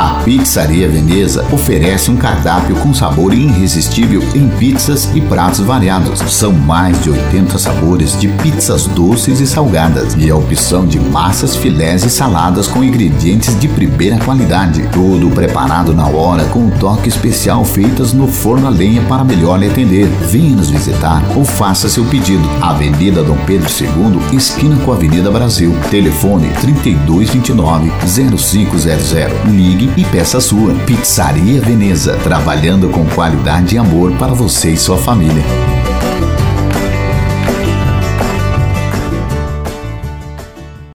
A Pizzaria Veneza oferece um cardápio com sabor irresistível em pizzas e pratos variados. São mais de 80 sabores de pizzas doces e salgadas e a opção de massas, filés e saladas com ingredientes de primeira qualidade. Tudo preparado na hora com um toque especial feitas no forno a lenha para melhor lhe atender. Venha nos visitar ou faça seu pedido. Avenida Dom Pedro II, esquina com a Avenida Brasil. Telefone 3229 0500. Ligue e peça a sua. Pizzaria Veneza, trabalhando com qualidade e amor para você e sua família.